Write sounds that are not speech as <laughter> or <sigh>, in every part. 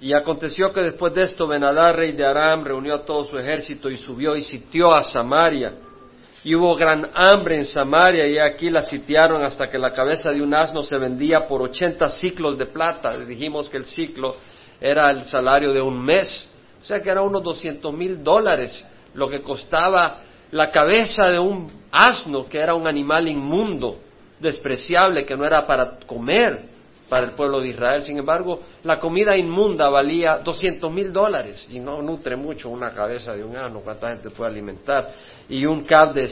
Y aconteció que después de esto Benadá, rey de Aram, reunió a todo su ejército y subió y sitió a Samaria. Y hubo gran hambre en Samaria y aquí la sitiaron hasta que la cabeza de un asno se vendía por ochenta ciclos de plata. Dijimos que el ciclo era el salario de un mes, o sea que era unos doscientos mil dólares lo que costaba la cabeza de un asno, que era un animal inmundo, despreciable, que no era para comer para el pueblo de Israel. Sin embargo, la comida inmunda valía doscientos mil dólares y no nutre mucho una cabeza de un asno, cuánta gente puede alimentar. Y un cab de,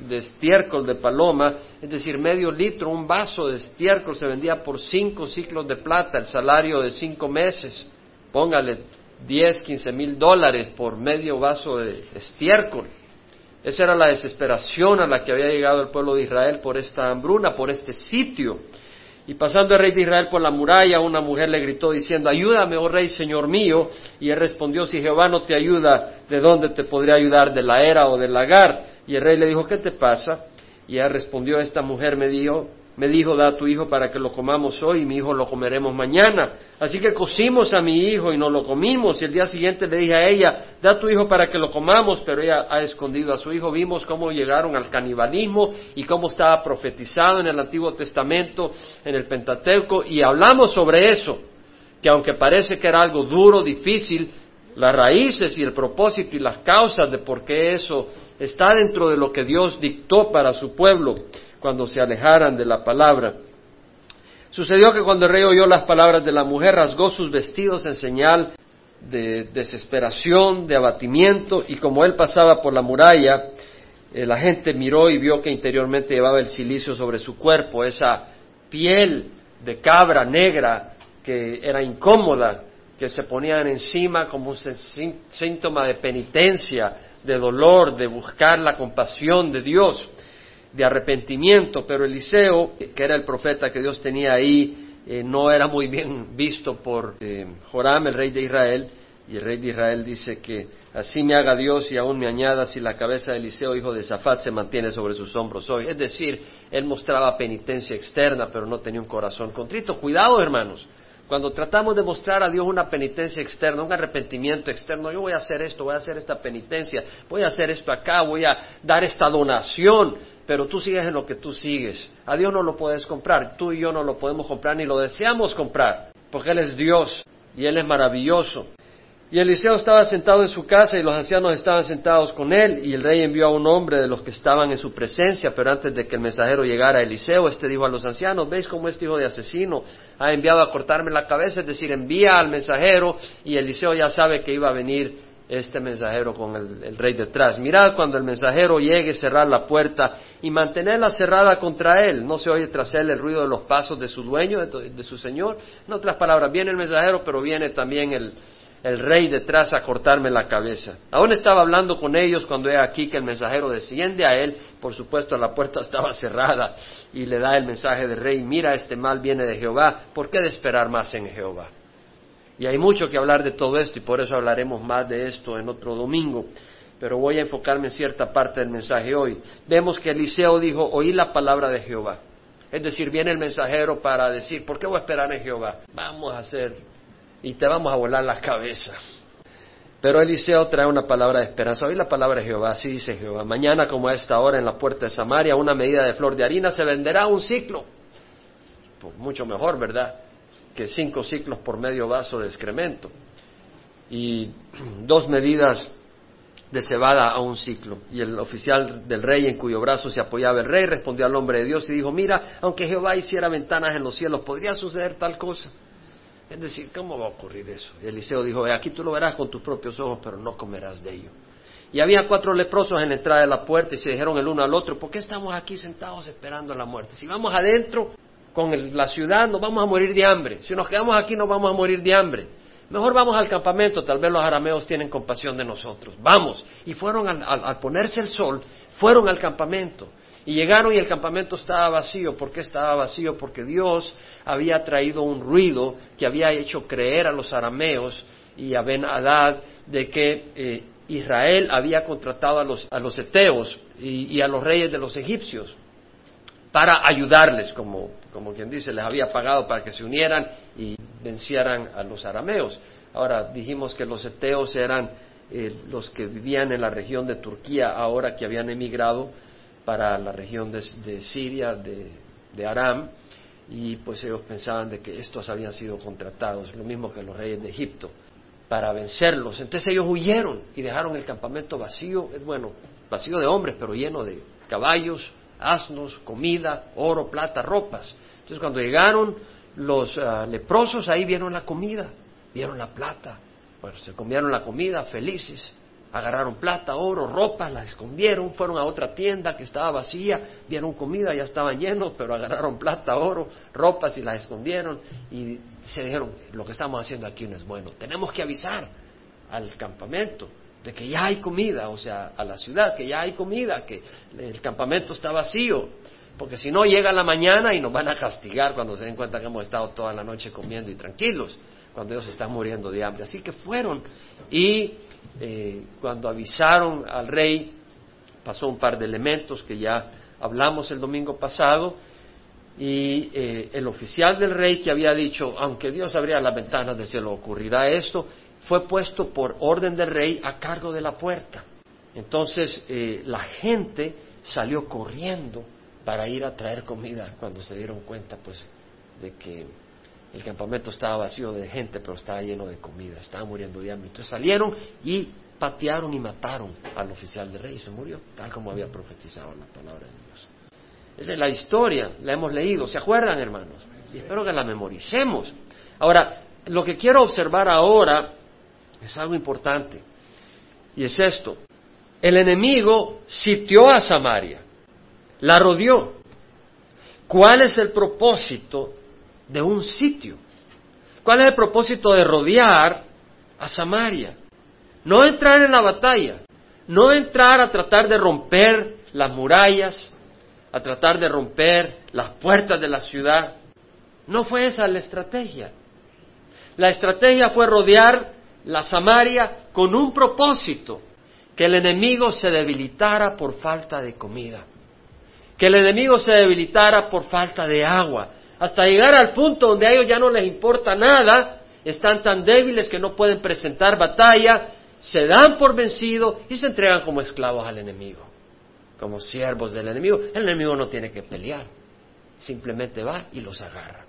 de estiércol de paloma, es decir, medio litro, un vaso de estiércol se vendía por cinco ciclos de plata, el salario de cinco meses. Póngale diez, quince mil dólares por medio vaso de estiércol. Esa era la desesperación a la que había llegado el pueblo de Israel por esta hambruna, por este sitio. Y pasando el rey de Israel por la muralla, una mujer le gritó diciendo, ayúdame, oh rey, señor mío. Y él respondió, si Jehová no te ayuda, ¿de dónde te podría ayudar? ¿De la era o del lagar? Y el rey le dijo, ¿qué te pasa? Y ella respondió, esta mujer me dijo, me dijo, da a tu hijo para que lo comamos hoy y mi hijo lo comeremos mañana. Así que cocimos a mi hijo y no lo comimos. Y el día siguiente le dije a ella, da a tu hijo para que lo comamos, pero ella ha escondido a su hijo. Vimos cómo llegaron al canibalismo y cómo estaba profetizado en el Antiguo Testamento, en el Pentateuco, y hablamos sobre eso, que aunque parece que era algo duro, difícil, las raíces y el propósito y las causas de por qué eso está dentro de lo que Dios dictó para su pueblo cuando se alejaran de la palabra. Sucedió que cuando el rey oyó las palabras de la mujer, rasgó sus vestidos en señal de desesperación, de abatimiento, y como él pasaba por la muralla, eh, la gente miró y vio que interiormente llevaba el silicio sobre su cuerpo, esa piel de cabra negra que era incómoda, que se ponían encima como un síntoma de penitencia, de dolor, de buscar la compasión de Dios de arrepentimiento, pero Eliseo, que era el profeta que Dios tenía ahí, eh, no era muy bien visto por eh, Joram, el rey de Israel, y el rey de Israel dice que así me haga Dios y aún me añada si la cabeza de Eliseo, hijo de Zafat, se mantiene sobre sus hombros hoy. Es decir, él mostraba penitencia externa, pero no tenía un corazón contrito. Cuidado, hermanos. Cuando tratamos de mostrar a Dios una penitencia externa, un arrepentimiento externo, yo voy a hacer esto, voy a hacer esta penitencia, voy a hacer esto acá, voy a dar esta donación, pero tú sigues en lo que tú sigues. A Dios no lo puedes comprar, tú y yo no lo podemos comprar ni lo deseamos comprar, porque Él es Dios y Él es maravilloso. Y Eliseo estaba sentado en su casa y los ancianos estaban sentados con él y el rey envió a un hombre de los que estaban en su presencia, pero antes de que el mensajero llegara a Eliseo, este dijo a los ancianos, ¿veis cómo este hijo de asesino ha enviado a cortarme la cabeza? Es decir, envía al mensajero y Eliseo ya sabe que iba a venir este mensajero con el, rey detrás. Mirad cuando el mensajero llegue, cerrar la puerta y mantenerla cerrada contra él. No se oye tras él el ruido de los pasos de su dueño, de su señor. En otras palabras, viene el mensajero, pero viene también el rey detrás a cortarme la cabeza. Aún estaba hablando con ellos cuando he aquí que el mensajero desciende a él, por supuesto la puerta <laughs> estaba cerrada y le da el mensaje del rey, mira este mal viene de Jehová, ¿por qué de esperar más en Jehová? Y hay mucho que hablar de todo esto y por eso hablaremos más de esto en otro domingo, pero voy a enfocarme en cierta parte del mensaje hoy. Vemos que Eliseo dijo, oí la palabra de Jehová. Es decir, viene el mensajero para decir, ¿por qué voy a esperar en Jehová? Vamos a hacer y te vamos a volar la cabeza. Pero Eliseo trae una palabra de esperanza. Hoy la palabra de Jehová, así dice Jehová. Mañana, como a esta hora, en la puerta de Samaria, una medida de flor de harina se venderá un ciclo. Pues mucho mejor, ¿verdad? Que cinco ciclos por medio vaso de excremento. Y dos medidas de cebada a un ciclo. Y el oficial del rey, en cuyo brazo se apoyaba el rey, respondió al hombre de Dios y dijo, mira, aunque Jehová hiciera ventanas en los cielos, ¿podría suceder tal cosa? Es decir, ¿cómo va a ocurrir eso? Y Eliseo dijo, aquí tú lo verás con tus propios ojos, pero no comerás de ello. Y había cuatro leprosos en la entrada de la puerta y se dijeron el uno al otro, ¿por qué estamos aquí sentados esperando la muerte? Si vamos adentro con la ciudad nos vamos a morir de hambre. Si nos quedamos aquí nos vamos a morir de hambre. Mejor vamos al campamento, tal vez los arameos tienen compasión de nosotros. Vamos. Y fueron al ponerse el sol, fueron al campamento. Y llegaron y el campamento estaba vacío. ¿Por qué estaba vacío? Porque Dios había traído un ruido que había hecho creer a los arameos y a Ben Hadad de que eh, Israel había contratado a los, a los eteos y, a los reyes de los egipcios para ayudarles, como, como quien dice, les había pagado para que se unieran y vencieran a los arameos. Ahora dijimos que los eteos eran eh, los que vivían en la región de Turquía, ahora que habían emigrado para la región de, Siria, de, de, Aram, y pues ellos pensaban de que estos habían sido contratados, lo mismo que los reyes de Egipto, para vencerlos. Entonces ellos huyeron y dejaron el campamento vacío, bueno, vacío de hombres, pero lleno de caballos, asnos, comida, oro, plata, ropas. Entonces cuando llegaron los ah, leprosos, ahí vieron la comida, vieron la plata, bueno, se comieron la comida felices, agarraron plata, oro, ropa, la escondieron, fueron a otra tienda que estaba vacía, vieron comida, ya estaban llenos, pero agarraron plata, oro, ropas y las escondieron. Y se dijeron, lo que estamos haciendo aquí no es bueno, tenemos que avisar al campamento de que ya hay comida, o sea, a la ciudad, que ya hay comida, que el campamento está vacío, porque si no llega la mañana y nos van a castigar cuando se den cuenta que hemos estado toda la noche comiendo y tranquilos, cuando ellos están muriendo de hambre. Así que fueron y eh, cuando avisaron al rey, pasó un par de elementos que ya hablamos el domingo pasado, y eh, el oficial del rey que había dicho, aunque Dios abría las ventanas del cielo, ocurrirá esto, fue puesto por orden del rey a cargo de la puerta. Entonces eh, la gente salió corriendo para ir a traer comida cuando se dieron cuenta pues de que el campamento estaba vacío de gente, pero estaba lleno de comida, estaba muriendo de hambre. Entonces salieron y patearon y mataron al oficial del rey y se murió, tal como había profetizado la palabra de Dios. Esa es la historia, la hemos leído, ¿se acuerdan hermanos? Y espero que la memoricemos. Ahora, lo que quiero observar ahora es algo importante, y es esto. El enemigo sitió a Samaria, la rodeó. ¿Cuál es el propósito de un sitio? ¿Cuál es el propósito de rodear a Samaria? No entrar en la batalla, no entrar a tratar de romper las murallas, a tratar de romper las puertas de la ciudad. No fue esa la estrategia. La estrategia fue rodear la Samaria con un propósito, que el enemigo se debilitara por falta de comida, que el enemigo se debilitara por falta de agua, hasta llegar al punto donde a ellos ya no les importa nada, están tan débiles que no pueden presentar batalla, se dan por vencido y se entregan como esclavos al enemigo como siervos del enemigo. El enemigo no tiene que pelear, simplemente va y los agarra.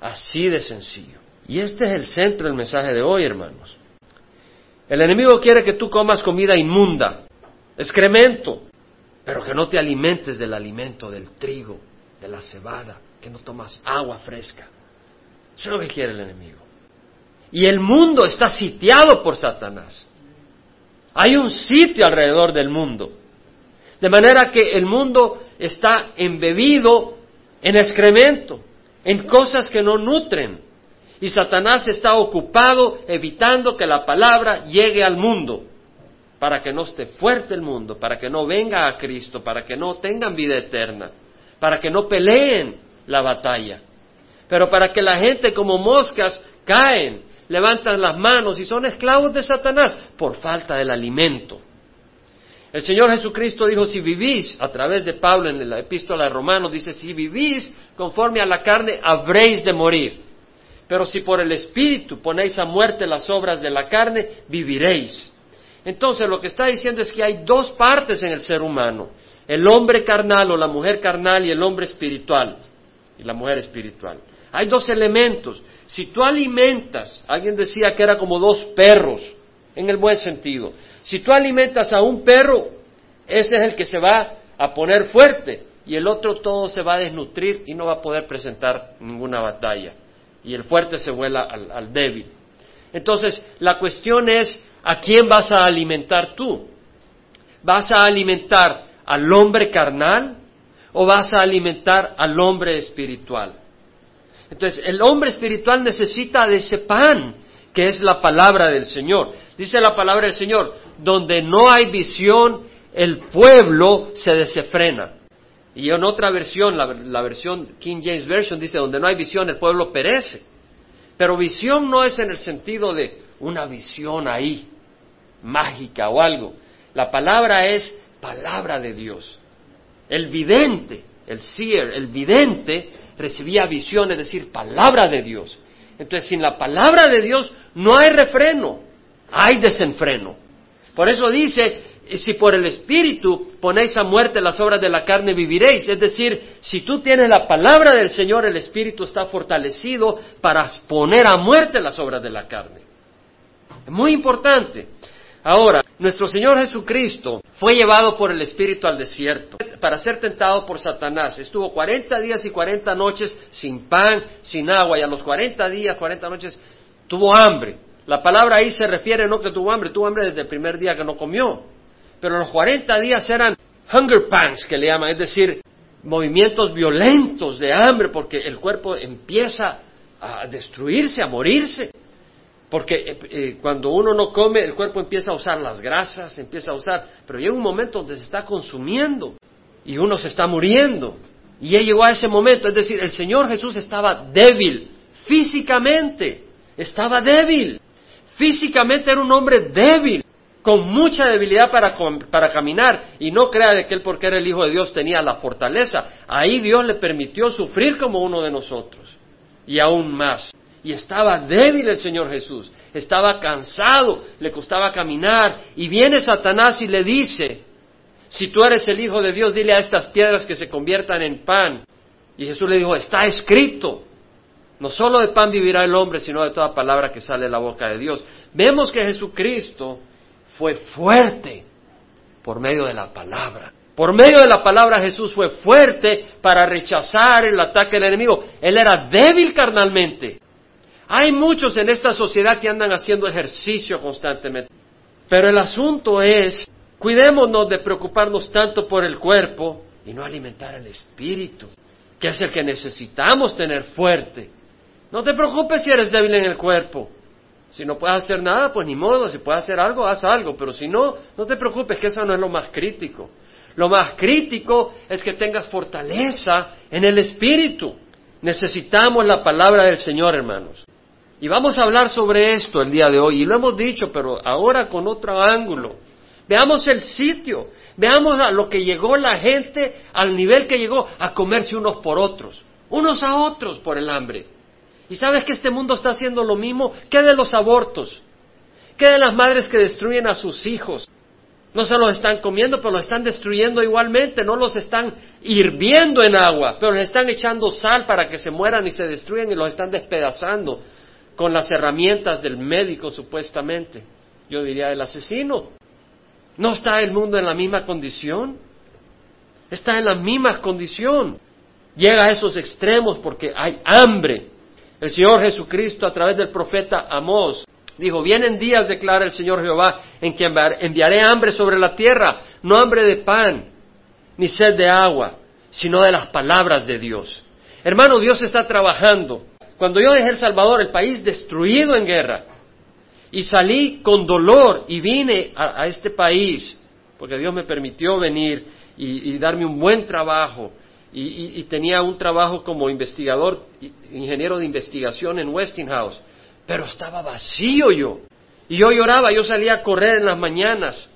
Así de sencillo. Y este es el centro del mensaje de hoy, hermanos. El enemigo quiere que tú comas comida inmunda, excremento, pero que no te alimentes del alimento del trigo, de la cebada, que no tomas agua fresca. Eso es lo que quiere el enemigo. Y el mundo está sitiado por Satanás. Hay un sitio alrededor del mundo. De manera que el mundo está embebido en excremento, en cosas que no nutren. Y Satanás está ocupado evitando que la palabra llegue al mundo, para que no esté fuerte el mundo, para que no venga a Cristo, para que no tengan vida eterna, para que no peleen la batalla. Pero para que la gente como moscas caen, levantan las manos y son esclavos de Satanás por falta del alimento. El Señor Jesucristo dijo, si vivís, a través de Pablo en la epístola de Romanos, dice, si vivís conforme a la carne, habréis de morir. Pero si por el Espíritu ponéis a muerte las obras de la carne, viviréis. Entonces lo que está diciendo es que hay dos partes en el ser humano, el hombre carnal o la mujer carnal y el hombre espiritual y la mujer espiritual. Hay dos elementos. Si tú alimentas, alguien decía que era como dos perros, en el buen sentido. Si tú alimentas a un perro, ese es el que se va a poner fuerte y el otro todo se va a desnutrir y no va a poder presentar ninguna batalla. Y el fuerte se vuela al, débil. Entonces, la cuestión es, ¿a quién vas a alimentar tú? ¿Vas a alimentar al hombre carnal o vas a alimentar al hombre espiritual? Entonces, el hombre espiritual necesita de ese pan, que es la palabra del Señor. Dice la palabra del Señor, donde no hay visión, el pueblo se desefrena. Y en otra versión, la, versión King James Version dice, donde no hay visión, el pueblo perece. Pero visión no es en el sentido de una visión ahí, mágica o algo. La palabra es palabra de Dios. El vidente, el seer, el vidente recibía visión, es decir, palabra de Dios. Entonces, sin la palabra de Dios no hay refreno, hay desenfreno. Por eso dice, si por el Espíritu ponéis a muerte las obras de la carne, viviréis. Es decir, si tú tienes la palabra del Señor, el Espíritu está fortalecido para poner a muerte las obras de la carne. Es muy importante. Ahora, nuestro Señor Jesucristo fue llevado por el Espíritu al desierto para ser tentado por Satanás. Estuvo 40 días y 40 noches sin pan, sin agua, y a los 40 días, 40 noches, tuvo hambre. La palabra ahí se refiere no que tuvo hambre, tuvo hambre desde el primer día que no comió. Pero los 40 días eran hunger pangs, que le llaman, es decir, movimientos violentos de hambre, porque el cuerpo empieza a destruirse, a morirse. Porque eh, eh, cuando uno no come, el cuerpo empieza a usar las grasas, empieza a usar, pero llega un momento donde se está consumiendo y uno se está muriendo. Y ya llegó a ese momento, es decir, el Señor Jesús estaba débil, físicamente, estaba débil. Físicamente era un hombre débil, con mucha debilidad para, para caminar. Y no crea de que él, porque era el Hijo de Dios, tenía la fortaleza. Ahí Dios le permitió sufrir como uno de nosotros. Y aún más. Y estaba débil el Señor Jesús, estaba cansado, le costaba caminar. Y viene Satanás y le dice, si tú eres el Hijo de Dios, dile a estas piedras que se conviertan en pan. Y Jesús le dijo, está escrito. No solo de pan vivirá el hombre, sino de toda palabra que sale de la boca de Dios. Vemos que Jesucristo fue fuerte por medio de la palabra. Por medio de la palabra Jesús fue fuerte para rechazar el ataque del enemigo. Él era débil carnalmente, hay muchos en esta sociedad que andan haciendo ejercicio constantemente. Pero el asunto es, cuidémonos de preocuparnos tanto por el cuerpo y no alimentar el espíritu, que es el que necesitamos tener fuerte. No te preocupes si eres débil en el cuerpo. Si no puedes hacer nada, pues ni modo. Si puedes hacer algo, haz algo. Pero si no, no te preocupes, que eso no es lo más crítico. Lo más crítico es que tengas fortaleza en el espíritu. Necesitamos la palabra del Señor, hermanos. Y vamos a hablar sobre esto el día de hoy, y lo hemos dicho, pero ahora con otro ángulo. Veamos el sitio, veamos a lo que llegó la gente, al nivel que llegó, a comerse unos por otros, unos a otros por el hambre. ¿Y sabes que este mundo está haciendo lo mismo? ¿Qué de los abortos? ¿Qué de las madres que destruyen a sus hijos? No se los están comiendo, pero los están destruyendo igualmente, no los están hirviendo en agua, pero les están echando sal para que se mueran y se destruyan y los están despedazando con las herramientas del médico supuestamente, yo diría el asesino. ¿No está el mundo en la misma condición? Está en la misma condición. Llega a esos extremos porque hay hambre. El Señor Jesucristo a través del profeta Amós dijo, vienen días, declara el Señor Jehová, en que enviaré hambre sobre la tierra, no hambre de pan, ni sed de agua, sino de las palabras de Dios. Hermano, Dios está trabajando cuando yo dejé El Salvador, el país destruido en guerra, y salí con dolor y vine a, este país, porque Dios me permitió venir y, darme un buen trabajo, y, tenía un trabajo como investigador, ingeniero de investigación en Westinghouse, pero estaba vacío yo. Y yo lloraba, yo salía a correr en las mañanas,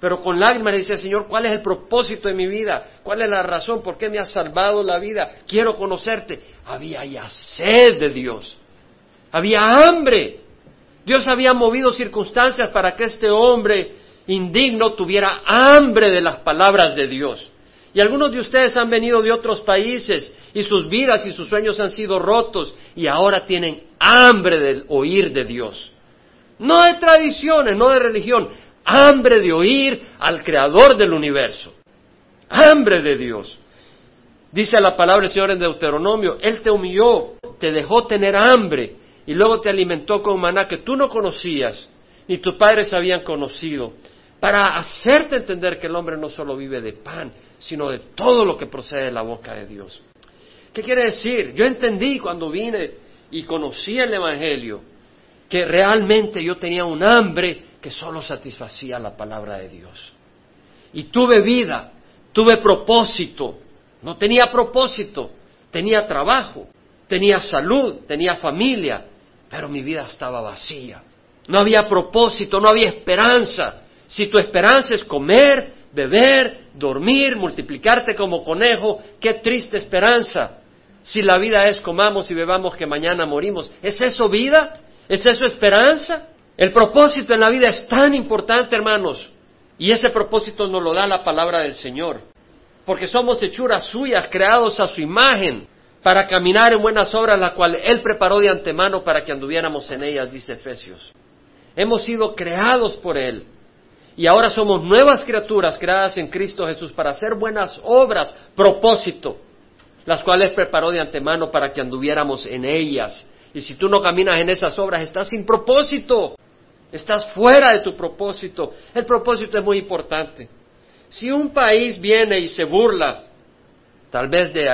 pero con lágrimas le decía, Señor, ¿cuál es el propósito de mi vida? ¿Cuál es la razón? ¿Por qué me has salvado la vida? Quiero conocerte. Había ya sed de Dios. Había hambre. Dios había movido circunstancias para que este hombre indigno tuviera hambre de las palabras de Dios. Y algunos de ustedes han venido de otros países y sus vidas y sus sueños han sido rotos y ahora tienen hambre del oír de Dios. No de tradiciones, no de religión, hambre de oír al creador del universo, hambre de Dios. Dice la palabra del Señor en Deuteronomio, Él te humilló, te dejó tener hambre y luego te alimentó con maná que tú no conocías, ni tus padres habían conocido, para hacerte entender que el hombre no solo vive de pan, sino de todo lo que procede de la boca de Dios. ¿Qué quiere decir? Yo entendí cuando vine y conocí el Evangelio que realmente yo tenía un hambre que solo satisfacía la palabra de Dios. Y tuve vida, tuve propósito, no tenía propósito, tenía trabajo, tenía salud, tenía familia, pero mi vida estaba vacía. No había propósito, no había esperanza. Si tu esperanza es comer, beber, dormir, multiplicarte como conejo, qué triste esperanza. Si la vida es comamos y bebamos que mañana morimos, ¿es eso vida? ¿Es eso esperanza? El propósito en la vida es tan importante, hermanos, y ese propósito nos lo da la palabra del Señor, porque somos hechuras suyas, creados a su imagen, para caminar en buenas obras, las cuales Él preparó de antemano para que anduviéramos en ellas, dice Efesios. Hemos sido creados por Él. Y ahora somos nuevas criaturas creadas en Cristo Jesús para hacer buenas obras, propósito, las cuales preparó de antemano para que anduviéramos en ellas. Y si tú no caminas en esas obras, estás sin propósito, estás fuera de tu propósito. El propósito es muy importante. Si un país viene y se burla, tal vez de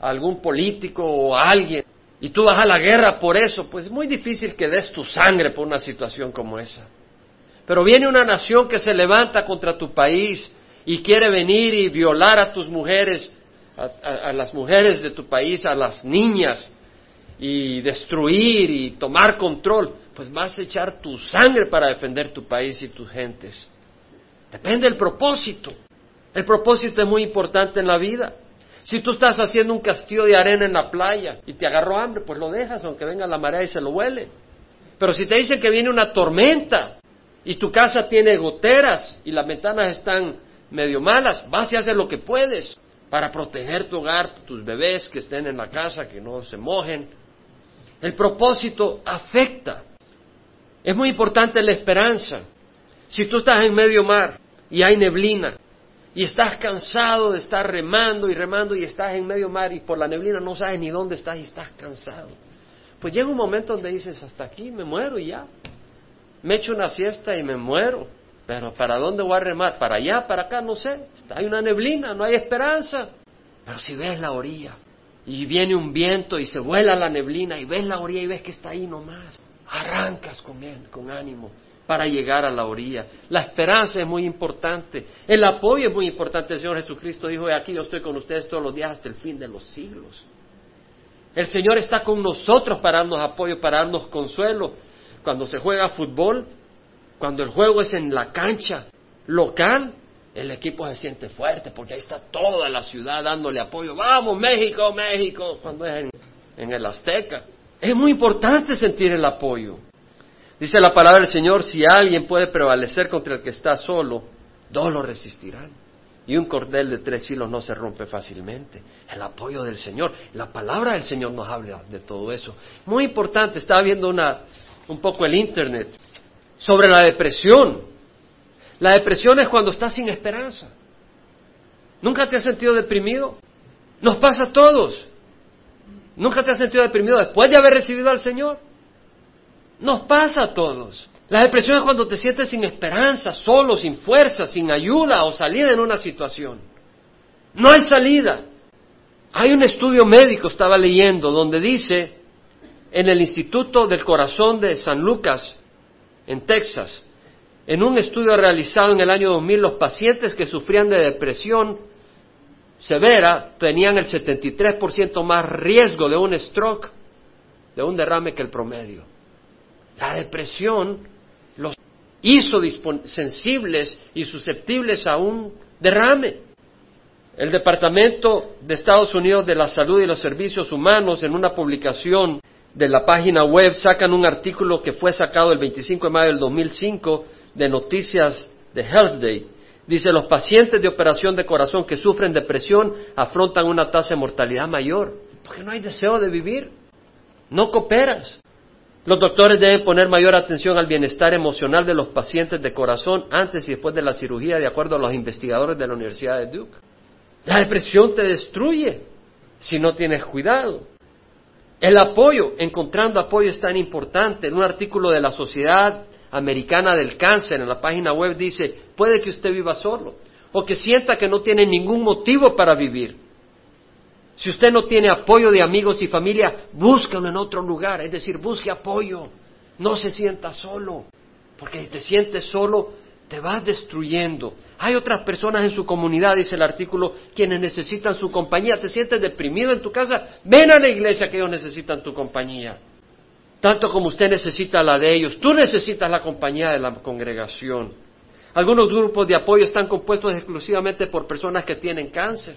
algún político o alguien, y tú vas a la guerra por eso, pues es muy difícil que des tu sangre por una situación como esa. Pero viene una nación que se levanta contra tu país y quiere venir y violar a tus mujeres, a, las mujeres de tu país, a las niñas, y destruir y tomar control, pues vas a echar tu sangre para defender tu país y tus gentes. Depende del propósito. El propósito es muy importante en la vida. Si tú estás haciendo un castillo de arena en la playa y te agarró hambre, pues lo dejas aunque venga la marea y se lo huele. Pero si te dicen que viene una tormenta y tu casa tiene goteras y las ventanas están medio malas, vas a hacer lo que puedes para proteger tu hogar, tus bebés que estén en la casa, que no se mojen. El propósito afecta. Es muy importante la esperanza. Si tú estás en medio mar y hay neblina y estás cansado de estar remando y remando y estás en medio mar y por la neblina no sabes ni dónde estás y estás cansado, pues llega un momento donde dices, hasta aquí me muero y ya me echo una siesta y me muero. Pero ¿para dónde voy a remar? ¿Para allá? ¿Para acá? No sé. Hay una neblina, no hay esperanza. Pero si ves la orilla y viene un viento y se vuela la neblina y ves la orilla y ves que está ahí nomás, arrancas con él, con ánimo para llegar a la orilla. La esperanza es muy importante. El apoyo es muy importante. El Señor Jesucristo dijo, aquí yo estoy con ustedes todos los días hasta el fin de los siglos. El Señor está con nosotros para darnos apoyo, para darnos consuelo cuando se juega fútbol, cuando el juego es en la cancha local, el equipo se siente fuerte porque ahí está toda la ciudad dándole apoyo. Vamos, México, México, cuando es en, el Azteca. Es muy importante sentir el apoyo. Dice la palabra del Señor, si alguien puede prevalecer contra el que está solo, dos lo resistirán. Y un cordel de tres hilos no se rompe fácilmente. El apoyo del Señor. La palabra del Señor nos habla de todo eso. Muy importante. Estaba viendo una, un poco el Internet, sobre la depresión. La depresión es cuando estás sin esperanza. ¿Nunca te has sentido deprimido? Nos pasa a todos. ¿Nunca te has sentido deprimido después de haber recibido al Señor? Nos pasa a todos. La depresión es cuando te sientes sin esperanza, solo, sin fuerza, sin ayuda o salida en una situación. No hay salida. Hay un estudio médico, estaba leyendo, donde dice en el Instituto del Corazón de San Lucas, en Texas, en un estudio realizado en el año 2000, los pacientes que sufrían de depresión severa tenían el 73% más riesgo de un stroke, de un derrame que el promedio. La depresión los hizo sensibles y susceptibles a un derrame. El Departamento de Estados Unidos de la Salud y los Servicios Humanos, en una publicación de la página web sacan un artículo que fue sacado el 25 de mayo del 2005 de Noticias de Health Day. Dice, los pacientes de operación de corazón que sufren depresión afrontan una tasa de mortalidad mayor, porque no hay deseo de vivir, no cooperas. Los doctores deben poner mayor atención al bienestar emocional de los pacientes de corazón antes y después de la cirugía, de acuerdo a los investigadores de la Universidad de Duke. La depresión te destruye si no tienes cuidado. El apoyo, encontrando apoyo es tan importante. En un artículo de la Sociedad Americana del Cáncer, en la página web dice, puede que usted viva solo o que sienta que no tiene ningún motivo para vivir. Si usted no tiene apoyo de amigos y familia, búscalo en otro lugar, es decir, busque apoyo. No se sienta solo, porque si te sientes solo, te vas destruyendo. Hay otras personas en su comunidad, dice el artículo, quienes necesitan su compañía. ¿Te sientes deprimido en tu casa? Ven a la iglesia que ellos necesitan tu compañía. Tanto como usted necesita la de ellos, tú necesitas la compañía de la congregación. Algunos grupos de apoyo están compuestos exclusivamente por personas que tienen cáncer.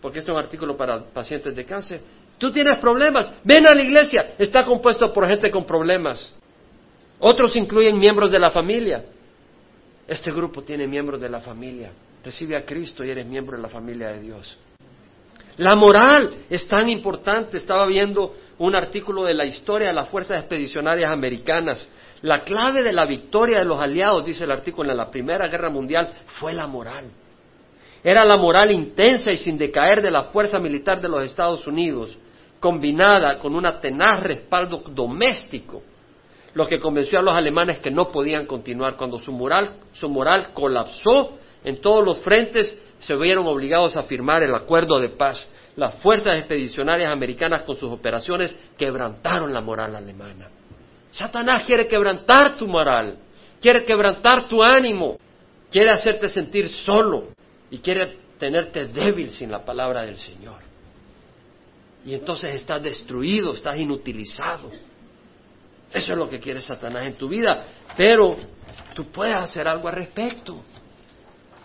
porque este es un artículo para pacientes de cáncer. Tú tienes problemas, ven a la iglesia, está compuesto por gente con problemas. Otros incluyen miembros de la familia. Este grupo tiene miembros de la familia. Recibe a Cristo y eres miembro de la familia de Dios. La moral es tan importante. Estaba viendo un artículo de la historia de las fuerzas expedicionarias americanas. La clave de la victoria de los aliados, dice el artículo, en la Primera Guerra Mundial fue la moral. Era la moral intensa y sin decaer de la fuerza militar de los Estados Unidos, combinada con un tenaz respaldo doméstico, lo que convenció a los alemanes que no podían continuar. Cuando su moral, su moral colapsó en todos los frentes, se vieron obligados a firmar el acuerdo de paz. Las fuerzas expedicionarias americanas con sus operaciones quebrantaron la moral alemana. Satanás quiere quebrantar tu moral, quiere quebrantar tu ánimo, quiere hacerte sentir solo y quiere tenerte débil sin la palabra del Señor. Y entonces estás destruido, estás inutilizado. Eso es lo que quiere Satanás en tu vida, pero tú puedes hacer algo al respecto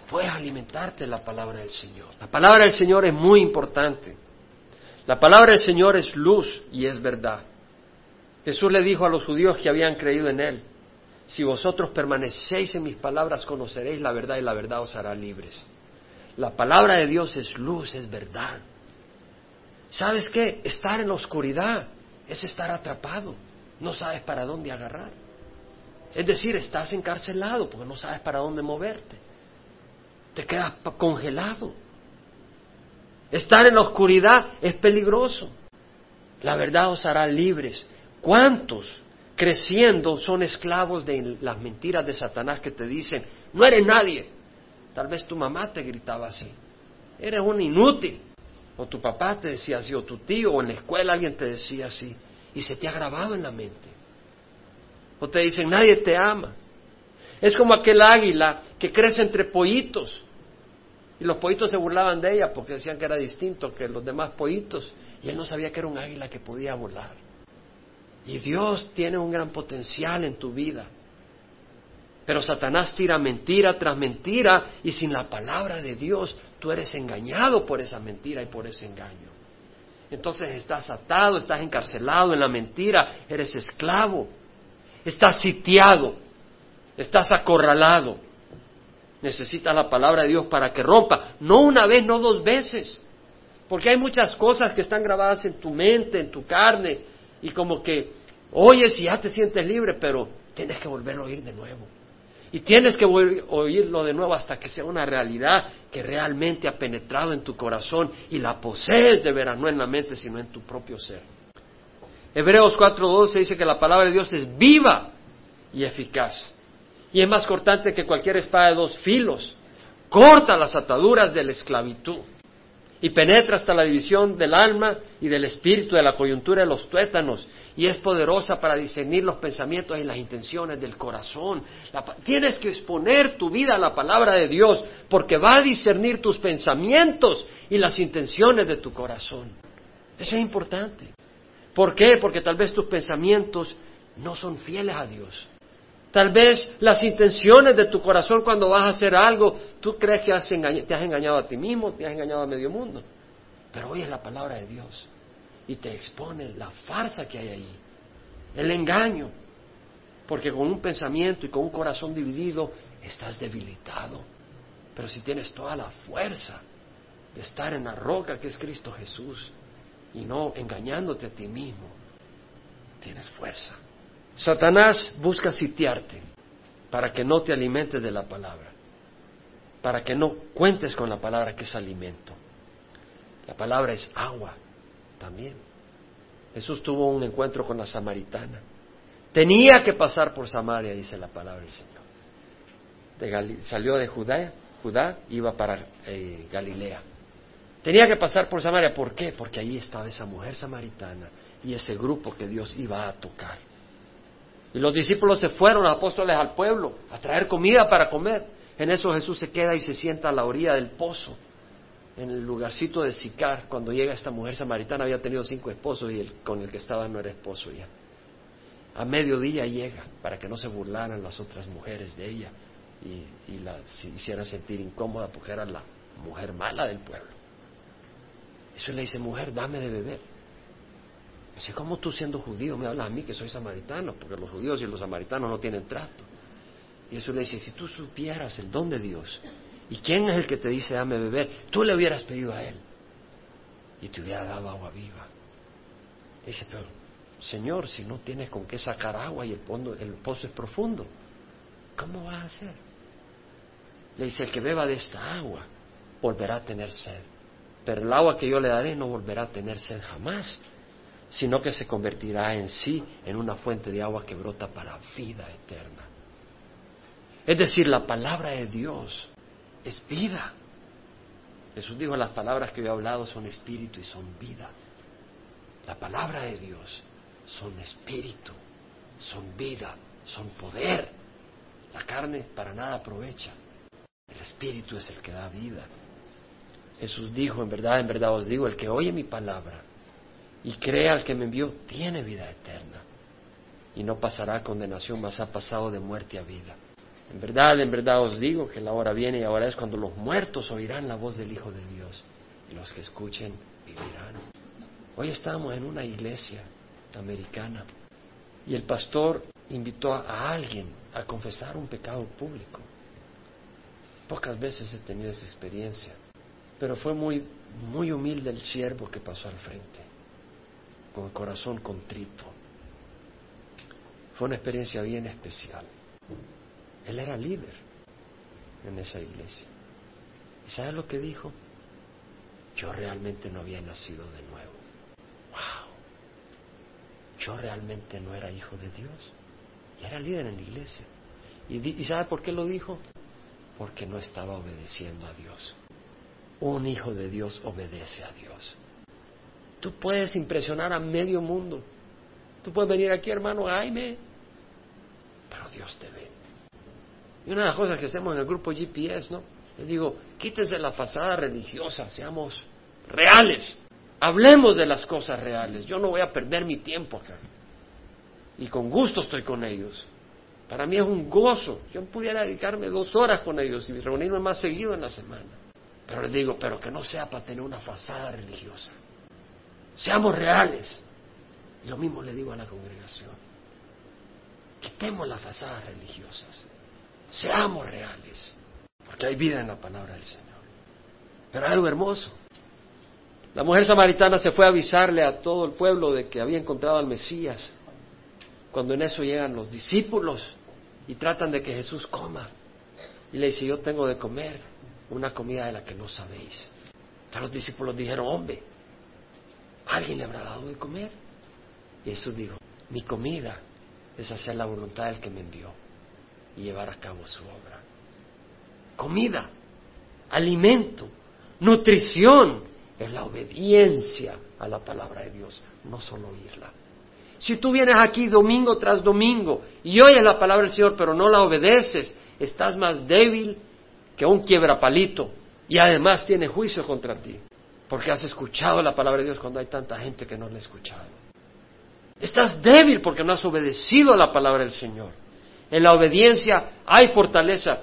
puedes alimentarte de la palabra del Señor. La palabra del Señor es muy importante. La palabra del Señor es luz y es verdad. Jesús le dijo a los judíos que habían creído en Él, si vosotros permanecéis en mis palabras, conoceréis la verdad y la verdad os hará libres. La palabra de Dios es luz, es verdad. ¿Sabes qué? Estar en la oscuridad es estar atrapado. No sabes para dónde agarrar. Es decir, estás encarcelado porque no sabes para dónde moverte te quedas congelado. Estar en la oscuridad es peligroso. La verdad os hará libres. ¿Cuántos creciendo son esclavos de las mentiras de Satanás que te dicen, no eres nadie? Tal vez tu mamá te gritaba así, eres un inútil. O tu papá te decía así, o tu tío, o en la escuela alguien te decía así, y se te ha grabado en la mente. O te dicen, nadie te ama. Es como aquel águila que crece entre pollitos y los pollitos se burlaban de ella porque decían que era distinto que los demás pollitos. Y él no sabía que era un águila que podía volar. Y Dios tiene un gran potencial en tu vida. Pero Satanás tira mentira tras mentira y sin la palabra de Dios tú eres engañado por esa mentira y por ese engaño. Entonces estás atado, estás encarcelado en la mentira, eres esclavo, estás sitiado, estás acorralado. Necesitas la palabra de Dios para que rompa. No una vez, no dos veces. Porque hay muchas cosas que están grabadas en tu mente, en tu carne, y como que oyes y ya te sientes libre, pero tienes que volver a oír de nuevo. Y tienes que oírlo de nuevo hasta que sea una realidad que realmente ha penetrado en tu corazón y la posees de veras, no en la mente, sino en tu propio ser. Hebreos 4.12 dice que la palabra de Dios es viva y eficaz y es más cortante que cualquier espada de dos filos. Corta las ataduras de la esclavitud y penetra hasta la división del alma y del espíritu, de la coyuntura de los tuétanos, y es poderosa para discernir los pensamientos y las intenciones del corazón. tienes que exponer tu vida a la palabra de Dios, porque va a discernir tus pensamientos y las intenciones de tu corazón. Eso es importante. ¿Por qué? Porque tal vez tus pensamientos no son fieles a Dios. Tal vez las intenciones de tu corazón cuando vas a hacer algo, tú crees que te has engañado a ti mismo, te has engañado a medio mundo. Pero hoy es la palabra de Dios y te expone la farsa que hay ahí, el engaño. Porque con un pensamiento y con un corazón dividido estás debilitado. Pero si tienes toda la fuerza de estar en la roca que es Cristo Jesús y no engañándote a ti mismo, tienes fuerza. Satanás busca sitiarte para que no te alimentes de la palabra, para que no cuentes con la palabra que es alimento. La palabra es agua también. Jesús tuvo un encuentro con la samaritana. Tenía que pasar por Samaria, dice la palabra del Señor. salió de Judá, Judá, iba para eh, Galilea. Tenía que pasar por Samaria. ¿Por qué? Porque ahí estaba esa mujer samaritana y ese grupo que Dios iba a tocar. Y los discípulos se fueron, apóstoles, al pueblo a traer comida para comer. En eso Jesús se queda y se sienta a la orilla del pozo, en el lugarcito de Sicar. Cuando llega esta mujer samaritana, había tenido cinco esposos y el con el que estaba no era esposo ya. A mediodía llega para que no se burlaran las otras mujeres de ella y, la hicieran sentir incómoda porque era la mujer mala del pueblo. Eso le dice, mujer, dame de beber. Dice, ¿cómo tú siendo judío me hablas a mí que soy samaritano? Porque los judíos y los samaritanos no tienen trato. Y eso le dice, si tú supieras el don de Dios, ¿y quién es el que te dice dame beber? Tú le hubieras pedido a él y te hubiera dado agua viva. dice, pero Señor, si no tienes con qué sacar agua y el, el pozo es profundo, ¿cómo vas a hacer? Le dice, el que beba de esta agua volverá a tener sed, pero el agua que yo le daré no volverá a tener sed jamás, sino que se convertirá en sí en una fuente de agua que brota para vida eterna. Es decir, la palabra de Dios es vida. Jesús dijo, las palabras que yo he hablado son espíritu y son vida. La palabra de Dios son espíritu, son vida, son poder. La carne para nada aprovecha. El espíritu es el que da vida. Jesús dijo, en verdad, en verdad os digo, el que oye mi palabra y cree al que me envió, tiene vida eterna. Y no pasará condenación, mas ha pasado de muerte a vida. En verdad, en verdad os digo que la hora viene y ahora es cuando los muertos oirán la voz del Hijo de Dios y los que escuchen vivirán. Hoy estamos en una iglesia americana y el pastor invitó a alguien a confesar un pecado público. Pocas veces he tenido esa experiencia, pero fue muy, muy humilde el siervo que pasó al frente, con el corazón contrito. Fue una experiencia bien especial. Él era líder en esa iglesia. ¿Y sabes lo que dijo? Yo realmente no había nacido de nuevo. ¡Wow! Yo realmente no era hijo de Dios. Y era líder en la iglesia. ¿Y, ¿Y sabe por qué lo dijo? Porque no estaba obedeciendo a Dios. Un hijo de Dios obedece a Dios. Tú puedes impresionar a medio mundo. Tú puedes venir aquí, hermano Jaime, pero Dios te ve. Y una de las cosas que hacemos en el grupo GPS, ¿no? Les digo, quítese la fachada religiosa, seamos reales. Hablemos de las cosas reales. Yo no voy a perder mi tiempo acá. Y con gusto estoy con ellos. Para mí es un gozo. Yo pudiera dedicarme dos horas con ellos y reunirme más seguido en la semana. Pero les digo, pero que no sea para tener una fachada religiosa. Seamos reales. Y lo mismo le digo a la congregación. Quitemos las fachadas religiosas. Seamos reales, porque hay vida en la palabra del Señor. Pero algo hermoso. La mujer samaritana se fue a avisarle a todo el pueblo de que había encontrado al Mesías. Cuando en eso llegan los discípulos y tratan de que Jesús coma. Y le dice, yo tengo de comer una comida de la que no sabéis. Entonces los discípulos dijeron, hombre, ¿alguien le habrá dado de comer? Y Jesús dijo, mi comida es hacer la voluntad del que me envió y llevar a cabo su obra. Comida, alimento, nutrición, es la obediencia a la palabra de Dios, no solo oírla. Si tú vienes aquí domingo tras domingo y oyes la palabra del Señor pero no la obedeces, estás más débil que un quiebrapalito y además tiene juicio contra ti, porque has escuchado la palabra de Dios cuando hay tanta gente que no la ha escuchado. Estás débil porque no has obedecido a la palabra del Señor. En la obediencia hay fortaleza.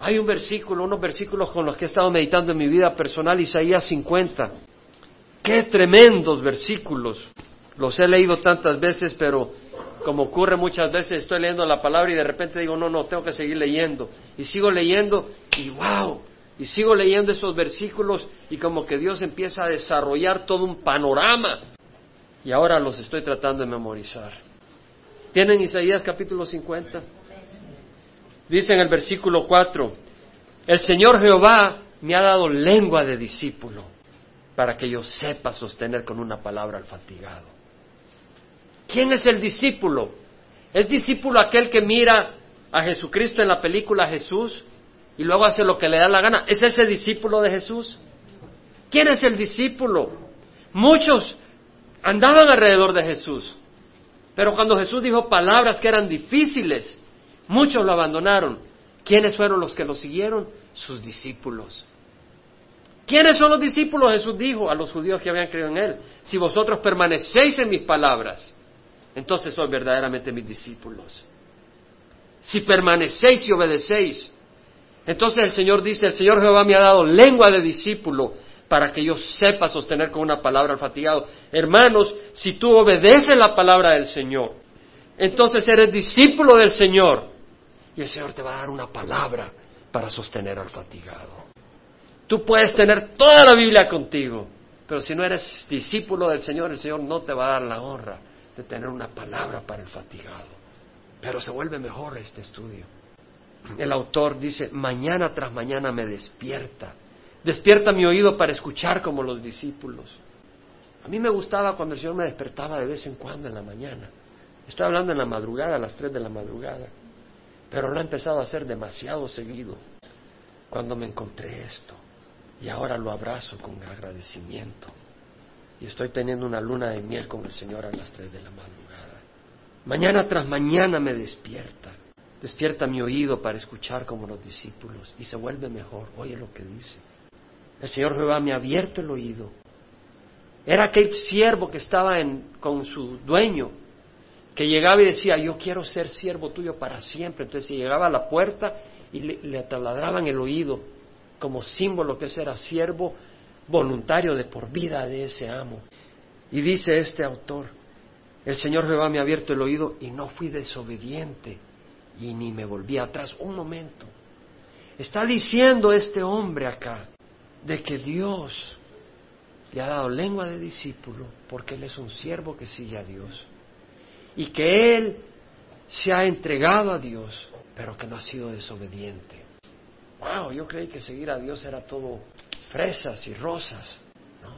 Hay un versículo, unos versículos con los que he estado meditando en mi vida personal, Isaías 50. Qué tremendos versículos. Los he leído tantas veces, pero como ocurre muchas veces, estoy leyendo la palabra y de repente digo, no, no, tengo que seguir leyendo. Y sigo leyendo y wow, y sigo leyendo esos versículos y como que Dios empieza a desarrollar todo un panorama. Y ahora los estoy tratando de memorizar. ¿Tienen Isaías capítulo 50? Dice en el versículo 4, el Señor Jehová me ha dado lengua de discípulo para que yo sepa sostener con una palabra al fatigado. ¿Quién es el discípulo? ¿Es discípulo aquel que mira a Jesucristo en la película Jesús y luego hace lo que le da la gana? ¿Es ese discípulo de Jesús? ¿Quién es el discípulo? Muchos andaban alrededor de Jesús, pero cuando Jesús dijo palabras que eran difíciles, muchos lo abandonaron. ¿Quiénes fueron los que lo siguieron? Sus discípulos. ¿Quiénes son los discípulos? Jesús dijo a los judíos que habían creído en Él, si vosotros permanecéis en mis palabras, entonces sois verdaderamente mis discípulos. Si permanecéis y obedecéis, entonces el Señor dice, el Señor Jehová me ha dado lengua de discípulo para que yo sepa sostener con una palabra al fatigado. Hermanos, si tú obedeces la palabra del Señor, entonces eres discípulo del Señor y el Señor te va a dar una palabra para sostener al fatigado. Tú puedes tener toda la Biblia contigo, pero si no eres discípulo del Señor, el Señor no te va a dar la honra de tener una palabra para el fatigado. Pero se vuelve mejor este estudio. El autor dice, mañana tras mañana me despierta. Despierta mi oído para escuchar como los discípulos. A mí me gustaba cuando el Señor me despertaba de vez en cuando en la mañana. Estoy hablando en la madrugada, a las tres de la madrugada. Pero lo he empezado a hacer demasiado seguido cuando me encontré esto. Y ahora lo abrazo con agradecimiento. Y estoy teniendo una luna de miel con el Señor a las tres de la madrugada. Mañana tras mañana me despierta. Despierta mi oído para escuchar como los discípulos y se vuelve mejor. Oye lo que dice. El Señor Jehová me ha abierto el oído. Era aquel siervo que estaba con su dueño, que llegaba y decía, yo quiero ser siervo tuyo para siempre. Entonces llegaba a la puerta y le, le taladraban el oído como símbolo que ese era siervo voluntario de por vida de ese amo. Y dice este autor, el Señor Jehová me ha abierto el oído y no fui desobediente y ni me volví atrás un momento. Está diciendo este hombre acá de que Dios le ha dado lengua de discípulo porque él es un siervo que sigue a Dios y que él se ha entregado a Dios pero que no ha sido desobediente. Wow, yo creí que seguir a Dios era todo fresas y rosas, ¿no?